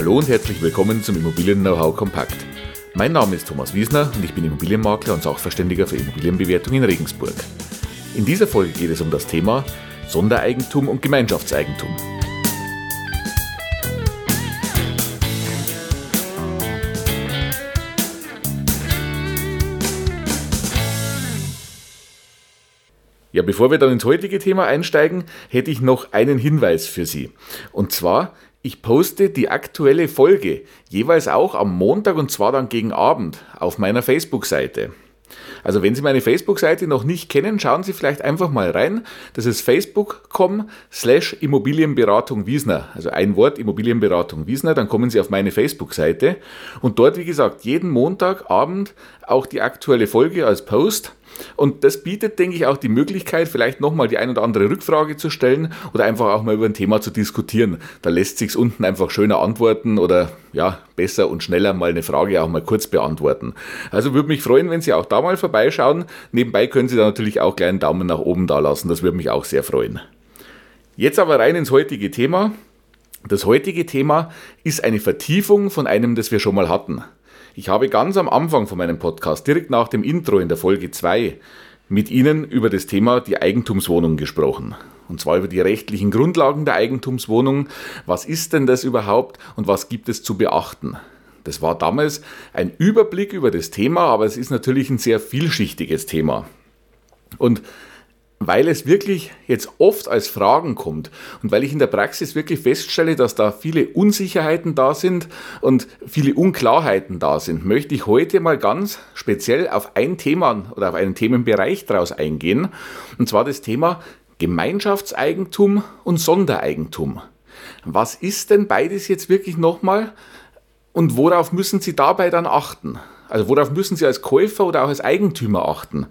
Hallo und herzlich willkommen zum Immobilien-Know-how Kompakt. Mein Name ist Thomas Wiesner und ich bin Immobilienmakler und Sachverständiger für Immobilienbewertung in Regensburg. In dieser Folge geht es um das Thema Sondereigentum und Gemeinschaftseigentum. Ja, bevor wir dann ins heutige Thema einsteigen, hätte ich noch einen Hinweis für Sie. Und zwar, ich poste die aktuelle Folge jeweils auch am Montag und zwar dann gegen Abend auf meiner Facebook-Seite. Also wenn Sie meine Facebook-Seite noch nicht kennen, schauen Sie vielleicht einfach mal rein. Das ist facebook.com slash Immobilienberatung Wiesner. Also ein Wort Immobilienberatung Wiesner, dann kommen Sie auf meine Facebook-Seite. Und dort, wie gesagt, jeden Montagabend auch die aktuelle Folge als Post. Und das bietet, denke ich, auch die Möglichkeit, vielleicht nochmal die ein oder andere Rückfrage zu stellen oder einfach auch mal über ein Thema zu diskutieren. Da lässt sich unten einfach schöner antworten oder ja, besser und schneller mal eine Frage auch mal kurz beantworten. Also würde mich freuen, wenn Sie auch da mal vorbeischauen. Nebenbei können Sie da natürlich auch gleich einen Daumen nach oben da lassen. Das würde mich auch sehr freuen. Jetzt aber rein ins heutige Thema. Das heutige Thema ist eine Vertiefung von einem, das wir schon mal hatten. Ich habe ganz am Anfang von meinem Podcast, direkt nach dem Intro in der Folge 2, mit Ihnen über das Thema die Eigentumswohnung gesprochen. Und zwar über die rechtlichen Grundlagen der Eigentumswohnung. Was ist denn das überhaupt und was gibt es zu beachten? Das war damals ein Überblick über das Thema, aber es ist natürlich ein sehr vielschichtiges Thema. Und weil es wirklich jetzt oft als Fragen kommt und weil ich in der Praxis wirklich feststelle, dass da viele Unsicherheiten da sind und viele Unklarheiten da sind, möchte ich heute mal ganz speziell auf ein Thema oder auf einen Themenbereich daraus eingehen, und zwar das Thema Gemeinschaftseigentum und Sondereigentum. Was ist denn beides jetzt wirklich nochmal und worauf müssen Sie dabei dann achten? Also worauf müssen Sie als Käufer oder auch als Eigentümer achten?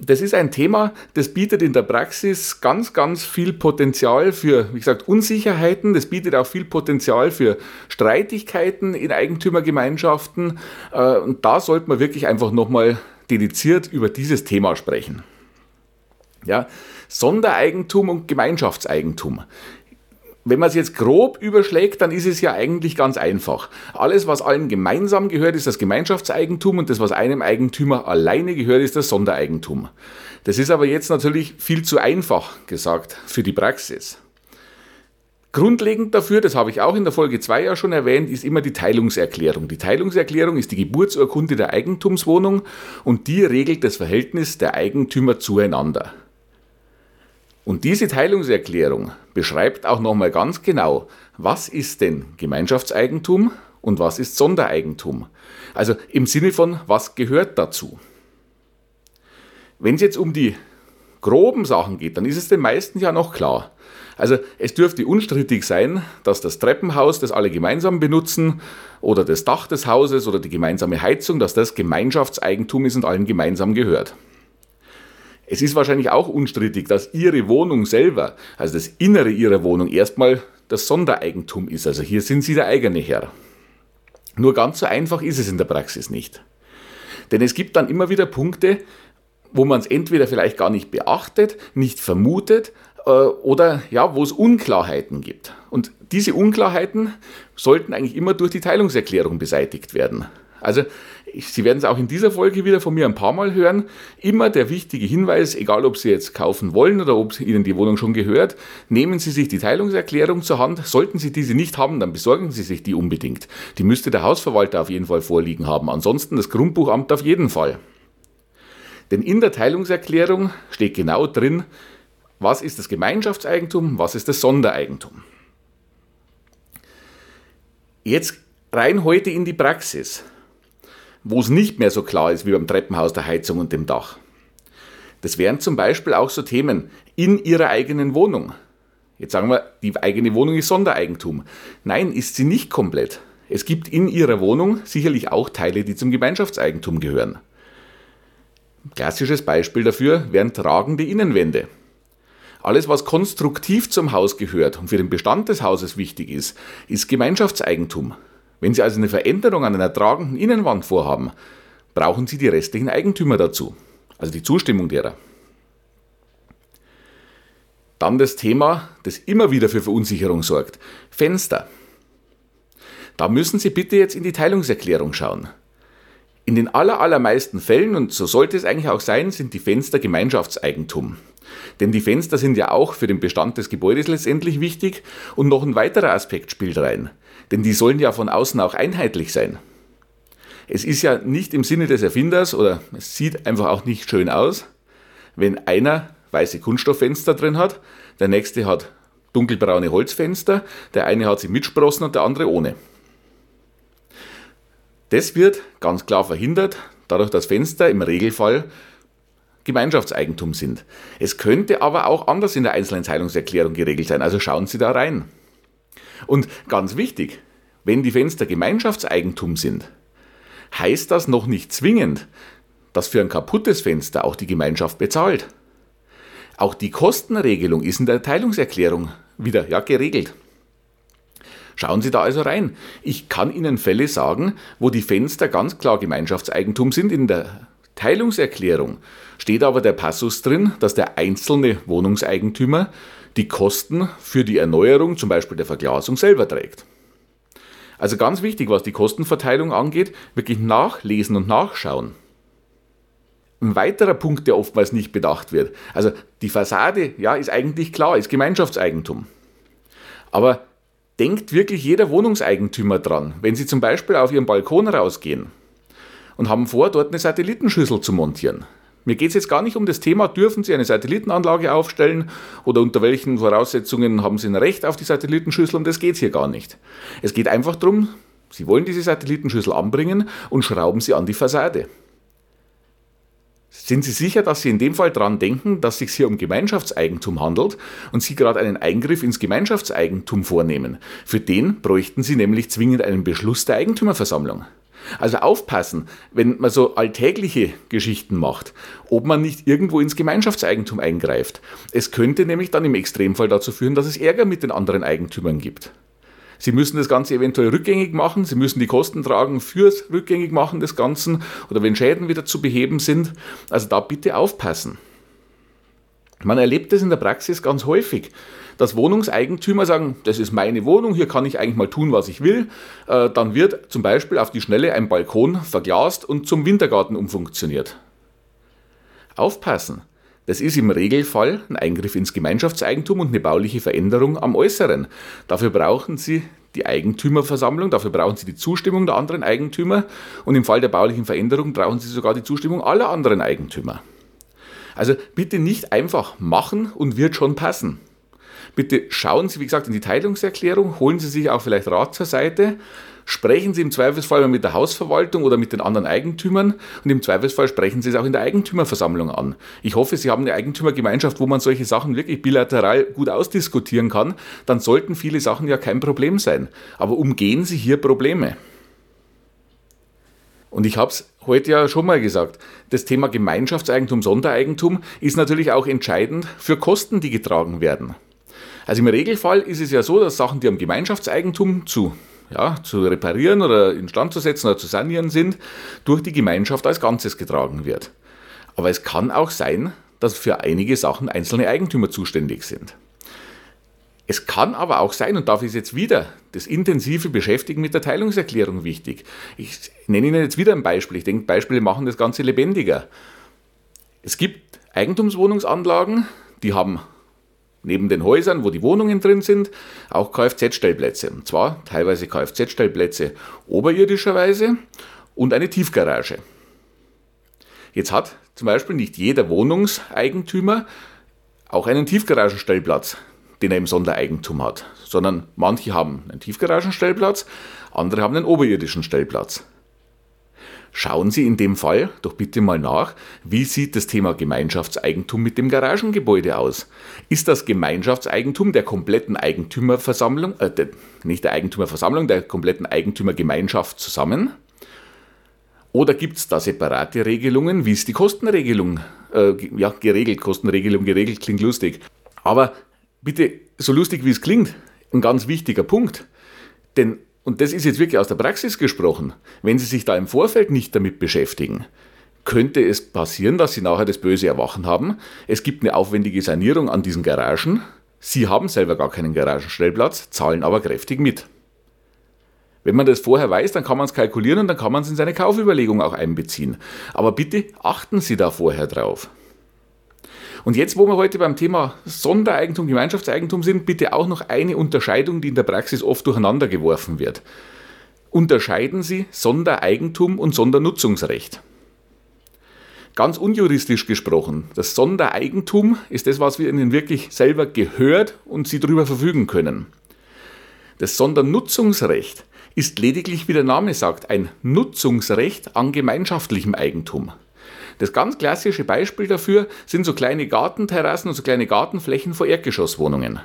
Das ist ein Thema, das bietet in der Praxis ganz, ganz viel Potenzial für, wie gesagt, Unsicherheiten. Das bietet auch viel Potenzial für Streitigkeiten in Eigentümergemeinschaften. Äh, und da sollte man wirklich einfach nochmal dediziert über dieses Thema sprechen. Ja, Sondereigentum und Gemeinschaftseigentum. Wenn man es jetzt grob überschlägt, dann ist es ja eigentlich ganz einfach. Alles, was allen gemeinsam gehört, ist das Gemeinschaftseigentum und das, was einem Eigentümer alleine gehört, ist das Sondereigentum. Das ist aber jetzt natürlich viel zu einfach gesagt für die Praxis. Grundlegend dafür, das habe ich auch in der Folge 2 ja schon erwähnt, ist immer die Teilungserklärung. Die Teilungserklärung ist die Geburtsurkunde der Eigentumswohnung und die regelt das Verhältnis der Eigentümer zueinander. Und diese Teilungserklärung beschreibt auch nochmal ganz genau, was ist denn Gemeinschaftseigentum und was ist Sondereigentum. Also im Sinne von, was gehört dazu. Wenn es jetzt um die groben Sachen geht, dann ist es den meisten ja noch klar. Also es dürfte unstrittig sein, dass das Treppenhaus, das alle gemeinsam benutzen, oder das Dach des Hauses oder die gemeinsame Heizung, dass das Gemeinschaftseigentum ist und allen gemeinsam gehört. Es ist wahrscheinlich auch unstrittig, dass Ihre Wohnung selber, also das Innere Ihrer Wohnung, erstmal das Sondereigentum ist. Also hier sind Sie der eigene Herr. Nur ganz so einfach ist es in der Praxis nicht. Denn es gibt dann immer wieder Punkte, wo man es entweder vielleicht gar nicht beachtet, nicht vermutet äh, oder ja, wo es Unklarheiten gibt. Und diese Unklarheiten sollten eigentlich immer durch die Teilungserklärung beseitigt werden. Also Sie werden es auch in dieser Folge wieder von mir ein paar Mal hören. Immer der wichtige Hinweis, egal ob Sie jetzt kaufen wollen oder ob Ihnen die Wohnung schon gehört, nehmen Sie sich die Teilungserklärung zur Hand. Sollten Sie diese nicht haben, dann besorgen Sie sich die unbedingt. Die müsste der Hausverwalter auf jeden Fall vorliegen haben. Ansonsten das Grundbuchamt auf jeden Fall. Denn in der Teilungserklärung steht genau drin, was ist das Gemeinschaftseigentum, was ist das Sondereigentum. Jetzt rein heute in die Praxis wo es nicht mehr so klar ist wie beim Treppenhaus, der Heizung und dem Dach. Das wären zum Beispiel auch so Themen in Ihrer eigenen Wohnung. Jetzt sagen wir, die eigene Wohnung ist Sondereigentum. Nein, ist sie nicht komplett. Es gibt in Ihrer Wohnung sicherlich auch Teile, die zum Gemeinschaftseigentum gehören. Klassisches Beispiel dafür wären tragende Innenwände. Alles, was konstruktiv zum Haus gehört und für den Bestand des Hauses wichtig ist, ist Gemeinschaftseigentum. Wenn Sie also eine Veränderung an einer tragenden Innenwand vorhaben, brauchen Sie die restlichen Eigentümer dazu, also die Zustimmung derer. Dann das Thema, das immer wieder für Verunsicherung sorgt. Fenster. Da müssen Sie bitte jetzt in die Teilungserklärung schauen. In den allermeisten Fällen, und so sollte es eigentlich auch sein, sind die Fenster Gemeinschaftseigentum. Denn die Fenster sind ja auch für den Bestand des Gebäudes letztendlich wichtig und noch ein weiterer Aspekt spielt rein. Denn die sollen ja von außen auch einheitlich sein. Es ist ja nicht im Sinne des Erfinders oder es sieht einfach auch nicht schön aus, wenn einer weiße Kunststofffenster drin hat, der nächste hat dunkelbraune Holzfenster, der eine hat sie mit Sprossen und der andere ohne. Das wird ganz klar verhindert, dadurch, dass Fenster im Regelfall Gemeinschaftseigentum sind. Es könnte aber auch anders in der einzelnen Teilungserklärung geregelt sein, also schauen Sie da rein. Und ganz wichtig, wenn die Fenster Gemeinschaftseigentum sind, heißt das noch nicht zwingend, dass für ein kaputtes Fenster auch die Gemeinschaft bezahlt. Auch die Kostenregelung ist in der Teilungserklärung wieder ja, geregelt. Schauen Sie da also rein. Ich kann Ihnen Fälle sagen, wo die Fenster ganz klar Gemeinschaftseigentum sind. In der Teilungserklärung steht aber der Passus drin, dass der einzelne Wohnungseigentümer die Kosten für die Erneuerung, zum Beispiel der Verglasung, selber trägt. Also ganz wichtig, was die Kostenverteilung angeht, wirklich nachlesen und nachschauen. Ein weiterer Punkt, der oftmals nicht bedacht wird. Also die Fassade, ja, ist eigentlich klar, ist Gemeinschaftseigentum. Aber denkt wirklich jeder Wohnungseigentümer dran, wenn Sie zum Beispiel auf Ihren Balkon rausgehen und haben vor, dort eine Satellitenschüssel zu montieren. Mir geht es jetzt gar nicht um das Thema, dürfen Sie eine Satellitenanlage aufstellen oder unter welchen Voraussetzungen haben Sie ein Recht auf die Satellitenschüssel, um das geht es hier gar nicht. Es geht einfach darum, Sie wollen diese Satellitenschüssel anbringen und schrauben sie an die Fassade. Sind Sie sicher, dass Sie in dem Fall daran denken, dass es sich hier um Gemeinschaftseigentum handelt und Sie gerade einen Eingriff ins Gemeinschaftseigentum vornehmen? Für den bräuchten Sie nämlich zwingend einen Beschluss der Eigentümerversammlung. Also aufpassen, wenn man so alltägliche Geschichten macht, ob man nicht irgendwo ins Gemeinschaftseigentum eingreift. Es könnte nämlich dann im Extremfall dazu führen, dass es Ärger mit den anderen Eigentümern gibt. Sie müssen das Ganze eventuell rückgängig machen, Sie müssen die Kosten tragen fürs Rückgängigmachen des Ganzen oder wenn Schäden wieder zu beheben sind. Also da bitte aufpassen. Man erlebt es in der Praxis ganz häufig, dass Wohnungseigentümer sagen, das ist meine Wohnung, hier kann ich eigentlich mal tun, was ich will. Äh, dann wird zum Beispiel auf die Schnelle ein Balkon verglast und zum Wintergarten umfunktioniert. Aufpassen! Das ist im Regelfall ein Eingriff ins Gemeinschaftseigentum und eine bauliche Veränderung am Äußeren. Dafür brauchen Sie die Eigentümerversammlung, dafür brauchen Sie die Zustimmung der anderen Eigentümer und im Fall der baulichen Veränderung brauchen Sie sogar die Zustimmung aller anderen Eigentümer. Also bitte nicht einfach machen und wird schon passen. Bitte schauen Sie, wie gesagt, in die Teilungserklärung, holen Sie sich auch vielleicht Rat zur Seite, sprechen Sie im Zweifelsfall mit der Hausverwaltung oder mit den anderen Eigentümern und im Zweifelsfall sprechen Sie es auch in der Eigentümerversammlung an. Ich hoffe, Sie haben eine Eigentümergemeinschaft, wo man solche Sachen wirklich bilateral gut ausdiskutieren kann. Dann sollten viele Sachen ja kein Problem sein. Aber umgehen Sie hier Probleme. Und ich habe es heute ja schon mal gesagt, das Thema Gemeinschaftseigentum, Sondereigentum ist natürlich auch entscheidend für Kosten, die getragen werden. Also im Regelfall ist es ja so, dass Sachen, die am Gemeinschaftseigentum zu, ja, zu reparieren oder instand zu setzen oder zu sanieren sind, durch die Gemeinschaft als Ganzes getragen wird. Aber es kann auch sein, dass für einige Sachen einzelne Eigentümer zuständig sind. Es kann aber auch sein, und dafür ist jetzt wieder das intensive Beschäftigen mit der Teilungserklärung wichtig. Ich nenne Ihnen jetzt wieder ein Beispiel. Ich denke, Beispiele machen das Ganze lebendiger. Es gibt Eigentumswohnungsanlagen, die haben neben den Häusern, wo die Wohnungen drin sind, auch Kfz-Stellplätze. Und zwar teilweise Kfz-Stellplätze oberirdischerweise und eine Tiefgarage. Jetzt hat zum Beispiel nicht jeder Wohnungseigentümer auch einen Tiefgaragenstellplatz, den er im Sondereigentum hat, sondern manche haben einen Tiefgaragenstellplatz, andere haben einen oberirdischen Stellplatz. Schauen Sie in dem Fall doch bitte mal nach, wie sieht das Thema Gemeinschaftseigentum mit dem Garagengebäude aus? Ist das Gemeinschaftseigentum der kompletten Eigentümerversammlung, äh, nicht der Eigentümerversammlung, der kompletten Eigentümergemeinschaft zusammen? Oder gibt es da separate Regelungen, wie ist die Kostenregelung? Äh, ja, geregelt, Kostenregelung geregelt, klingt lustig. Aber bitte, so lustig wie es klingt, ein ganz wichtiger Punkt. Denn und das ist jetzt wirklich aus der Praxis gesprochen, wenn Sie sich da im Vorfeld nicht damit beschäftigen, könnte es passieren, dass Sie nachher das böse Erwachen haben. Es gibt eine aufwendige Sanierung an diesen Garagen. Sie haben selber gar keinen Garagenstellplatz, zahlen aber kräftig mit. Wenn man das vorher weiß, dann kann man es kalkulieren und dann kann man es in seine Kaufüberlegung auch einbeziehen. Aber bitte achten Sie da vorher drauf. Und jetzt, wo wir heute beim Thema Sondereigentum, Gemeinschaftseigentum sind, bitte auch noch eine Unterscheidung, die in der Praxis oft durcheinander geworfen wird. Unterscheiden Sie Sondereigentum und Sondernutzungsrecht. Ganz unjuristisch gesprochen, das Sondereigentum ist das, was wir Ihnen wirklich selber gehört und Sie darüber verfügen können. Das Sondernutzungsrecht ist lediglich, wie der Name sagt, ein Nutzungsrecht an gemeinschaftlichem Eigentum. Das ganz klassische Beispiel dafür sind so kleine Gartenterrassen und so kleine Gartenflächen vor Erdgeschosswohnungen.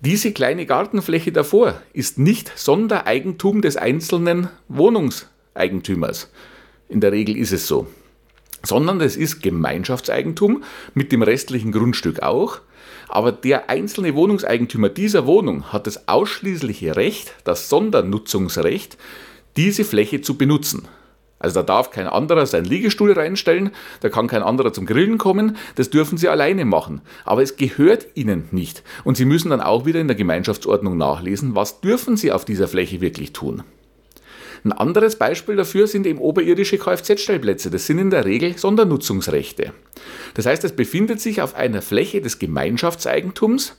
Diese kleine Gartenfläche davor ist nicht Sondereigentum des einzelnen Wohnungseigentümers. In der Regel ist es so sondern es ist Gemeinschaftseigentum mit dem restlichen Grundstück auch. Aber der einzelne Wohnungseigentümer dieser Wohnung hat das ausschließliche Recht, das Sondernutzungsrecht, diese Fläche zu benutzen. Also da darf kein anderer seinen Liegestuhl reinstellen, da kann kein anderer zum Grillen kommen, das dürfen sie alleine machen. Aber es gehört ihnen nicht. Und sie müssen dann auch wieder in der Gemeinschaftsordnung nachlesen, was dürfen sie auf dieser Fläche wirklich tun. Ein anderes Beispiel dafür sind eben oberirdische Kfz-Stellplätze. Das sind in der Regel Sondernutzungsrechte. Das heißt, es befindet sich auf einer Fläche des Gemeinschaftseigentums.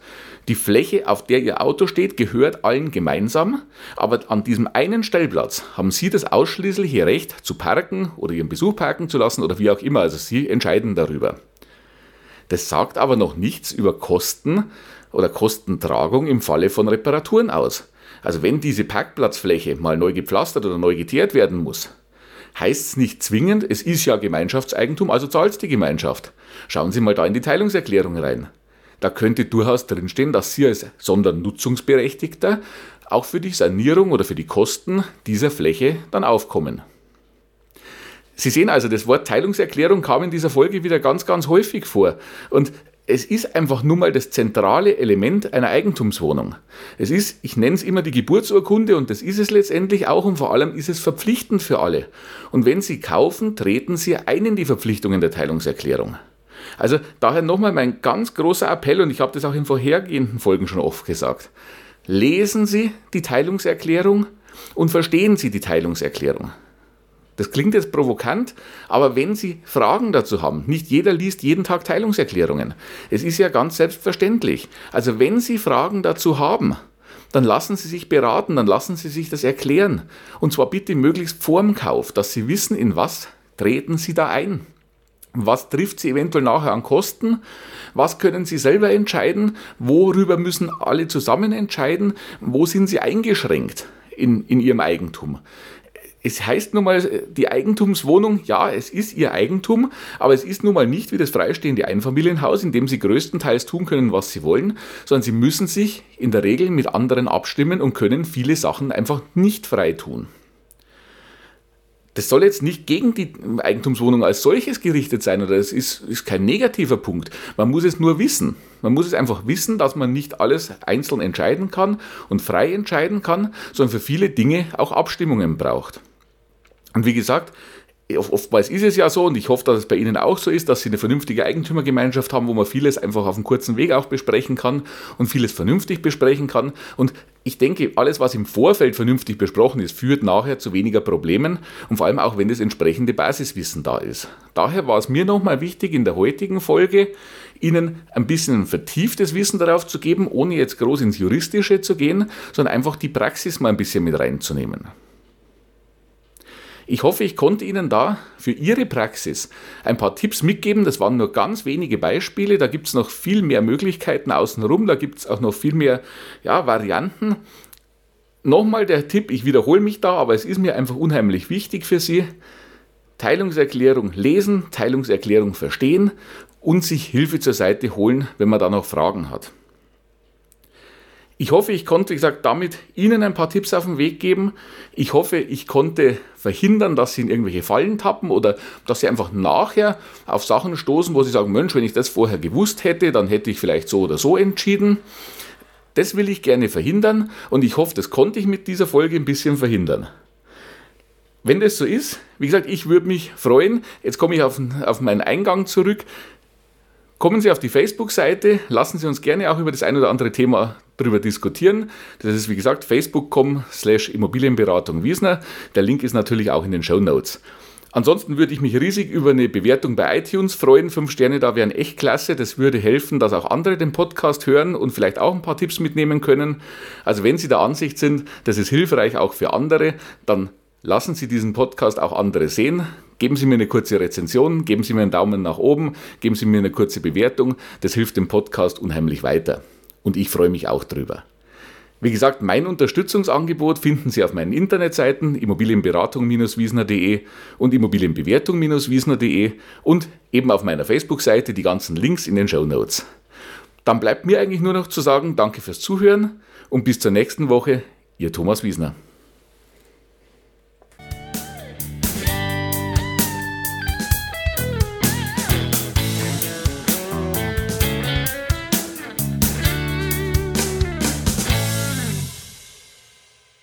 Die Fläche, auf der Ihr Auto steht, gehört allen gemeinsam, aber an diesem einen Stellplatz haben Sie das ausschließliche Recht zu parken oder Ihren Besuch parken zu lassen oder wie auch immer. Also Sie entscheiden darüber. Das sagt aber noch nichts über Kosten oder Kostentragung im Falle von Reparaturen aus. Also wenn diese Parkplatzfläche mal neu gepflastert oder neu geteert werden muss, heißt es nicht zwingend, es ist ja Gemeinschaftseigentum, also zahlt die Gemeinschaft. Schauen Sie mal da in die Teilungserklärung rein. Da könnte durchaus drinstehen, dass Sie als Sondernutzungsberechtigter auch für die Sanierung oder für die Kosten dieser Fläche dann aufkommen. Sie sehen also, das Wort Teilungserklärung kam in dieser Folge wieder ganz, ganz häufig vor. Und es ist einfach nur mal das zentrale Element einer Eigentumswohnung. Es ist, ich nenne es immer die Geburtsurkunde und das ist es letztendlich auch und vor allem ist es verpflichtend für alle. Und wenn Sie kaufen, treten Sie ein in die Verpflichtungen der Teilungserklärung. Also daher nochmal mein ganz großer Appell und ich habe das auch in vorhergehenden Folgen schon oft gesagt. Lesen Sie die Teilungserklärung und verstehen Sie die Teilungserklärung. Das klingt jetzt provokant, aber wenn Sie Fragen dazu haben, nicht jeder liest jeden Tag Teilungserklärungen. Es ist ja ganz selbstverständlich. Also wenn Sie Fragen dazu haben, dann lassen Sie sich beraten, dann lassen Sie sich das erklären. Und zwar bitte möglichst vorm Kauf, dass Sie wissen, in was treten Sie da ein. Was trifft Sie eventuell nachher an Kosten? Was können Sie selber entscheiden? Worüber müssen alle zusammen entscheiden? Wo sind Sie eingeschränkt in, in Ihrem Eigentum? es heißt nun mal, die Eigentumswohnung, ja, es ist ihr Eigentum, aber es ist nun mal nicht wie das freistehende Einfamilienhaus, in dem sie größtenteils tun können, was sie wollen, sondern sie müssen sich in der Regel mit anderen abstimmen und können viele Sachen einfach nicht frei tun. Das soll jetzt nicht gegen die Eigentumswohnung als solches gerichtet sein oder es ist, ist kein negativer Punkt. Man muss es nur wissen. Man muss es einfach wissen, dass man nicht alles einzeln entscheiden kann und frei entscheiden kann, sondern für viele Dinge auch Abstimmungen braucht. Und wie gesagt, oftmals ist es ja so, und ich hoffe, dass es bei Ihnen auch so ist, dass Sie eine vernünftige Eigentümergemeinschaft haben, wo man vieles einfach auf einem kurzen Weg auch besprechen kann und vieles vernünftig besprechen kann. Und ich denke, alles, was im Vorfeld vernünftig besprochen ist, führt nachher zu weniger Problemen und vor allem auch, wenn das entsprechende Basiswissen da ist. Daher war es mir nochmal wichtig, in der heutigen Folge Ihnen ein bisschen vertieftes Wissen darauf zu geben, ohne jetzt groß ins Juristische zu gehen, sondern einfach die Praxis mal ein bisschen mit reinzunehmen. Ich hoffe, ich konnte Ihnen da für Ihre Praxis ein paar Tipps mitgeben. Das waren nur ganz wenige Beispiele. Da gibt es noch viel mehr Möglichkeiten außenrum. Da gibt es auch noch viel mehr ja, Varianten. Nochmal der Tipp, ich wiederhole mich da, aber es ist mir einfach unheimlich wichtig für Sie. Teilungserklärung lesen, Teilungserklärung verstehen und sich Hilfe zur Seite holen, wenn man da noch Fragen hat. Ich hoffe, ich konnte, wie gesagt, damit Ihnen ein paar Tipps auf den Weg geben. Ich hoffe, ich konnte verhindern, dass Sie in irgendwelche Fallen tappen oder dass Sie einfach nachher auf Sachen stoßen, wo Sie sagen, Mensch, wenn ich das vorher gewusst hätte, dann hätte ich vielleicht so oder so entschieden. Das will ich gerne verhindern und ich hoffe, das konnte ich mit dieser Folge ein bisschen verhindern. Wenn das so ist, wie gesagt, ich würde mich freuen. Jetzt komme ich auf, auf meinen Eingang zurück Kommen Sie auf die Facebook-Seite, lassen Sie uns gerne auch über das ein oder andere Thema darüber diskutieren. Das ist wie gesagt facebook.com slash Immobilienberatung Wiesner. Der Link ist natürlich auch in den Show Notes. Ansonsten würde ich mich riesig über eine Bewertung bei iTunes freuen. Fünf Sterne da wären echt klasse. Das würde helfen, dass auch andere den Podcast hören und vielleicht auch ein paar Tipps mitnehmen können. Also wenn Sie der Ansicht sind, das ist hilfreich auch für andere, dann lassen Sie diesen Podcast auch andere sehen. Geben Sie mir eine kurze Rezension, geben Sie mir einen Daumen nach oben, geben Sie mir eine kurze Bewertung. Das hilft dem Podcast unheimlich weiter. Und ich freue mich auch drüber. Wie gesagt, mein Unterstützungsangebot finden Sie auf meinen Internetseiten immobilienberatung-wiesner.de und immobilienbewertung-wiesner.de und eben auf meiner Facebook-Seite die ganzen Links in den Show Notes. Dann bleibt mir eigentlich nur noch zu sagen, danke fürs Zuhören und bis zur nächsten Woche, Ihr Thomas Wiesner.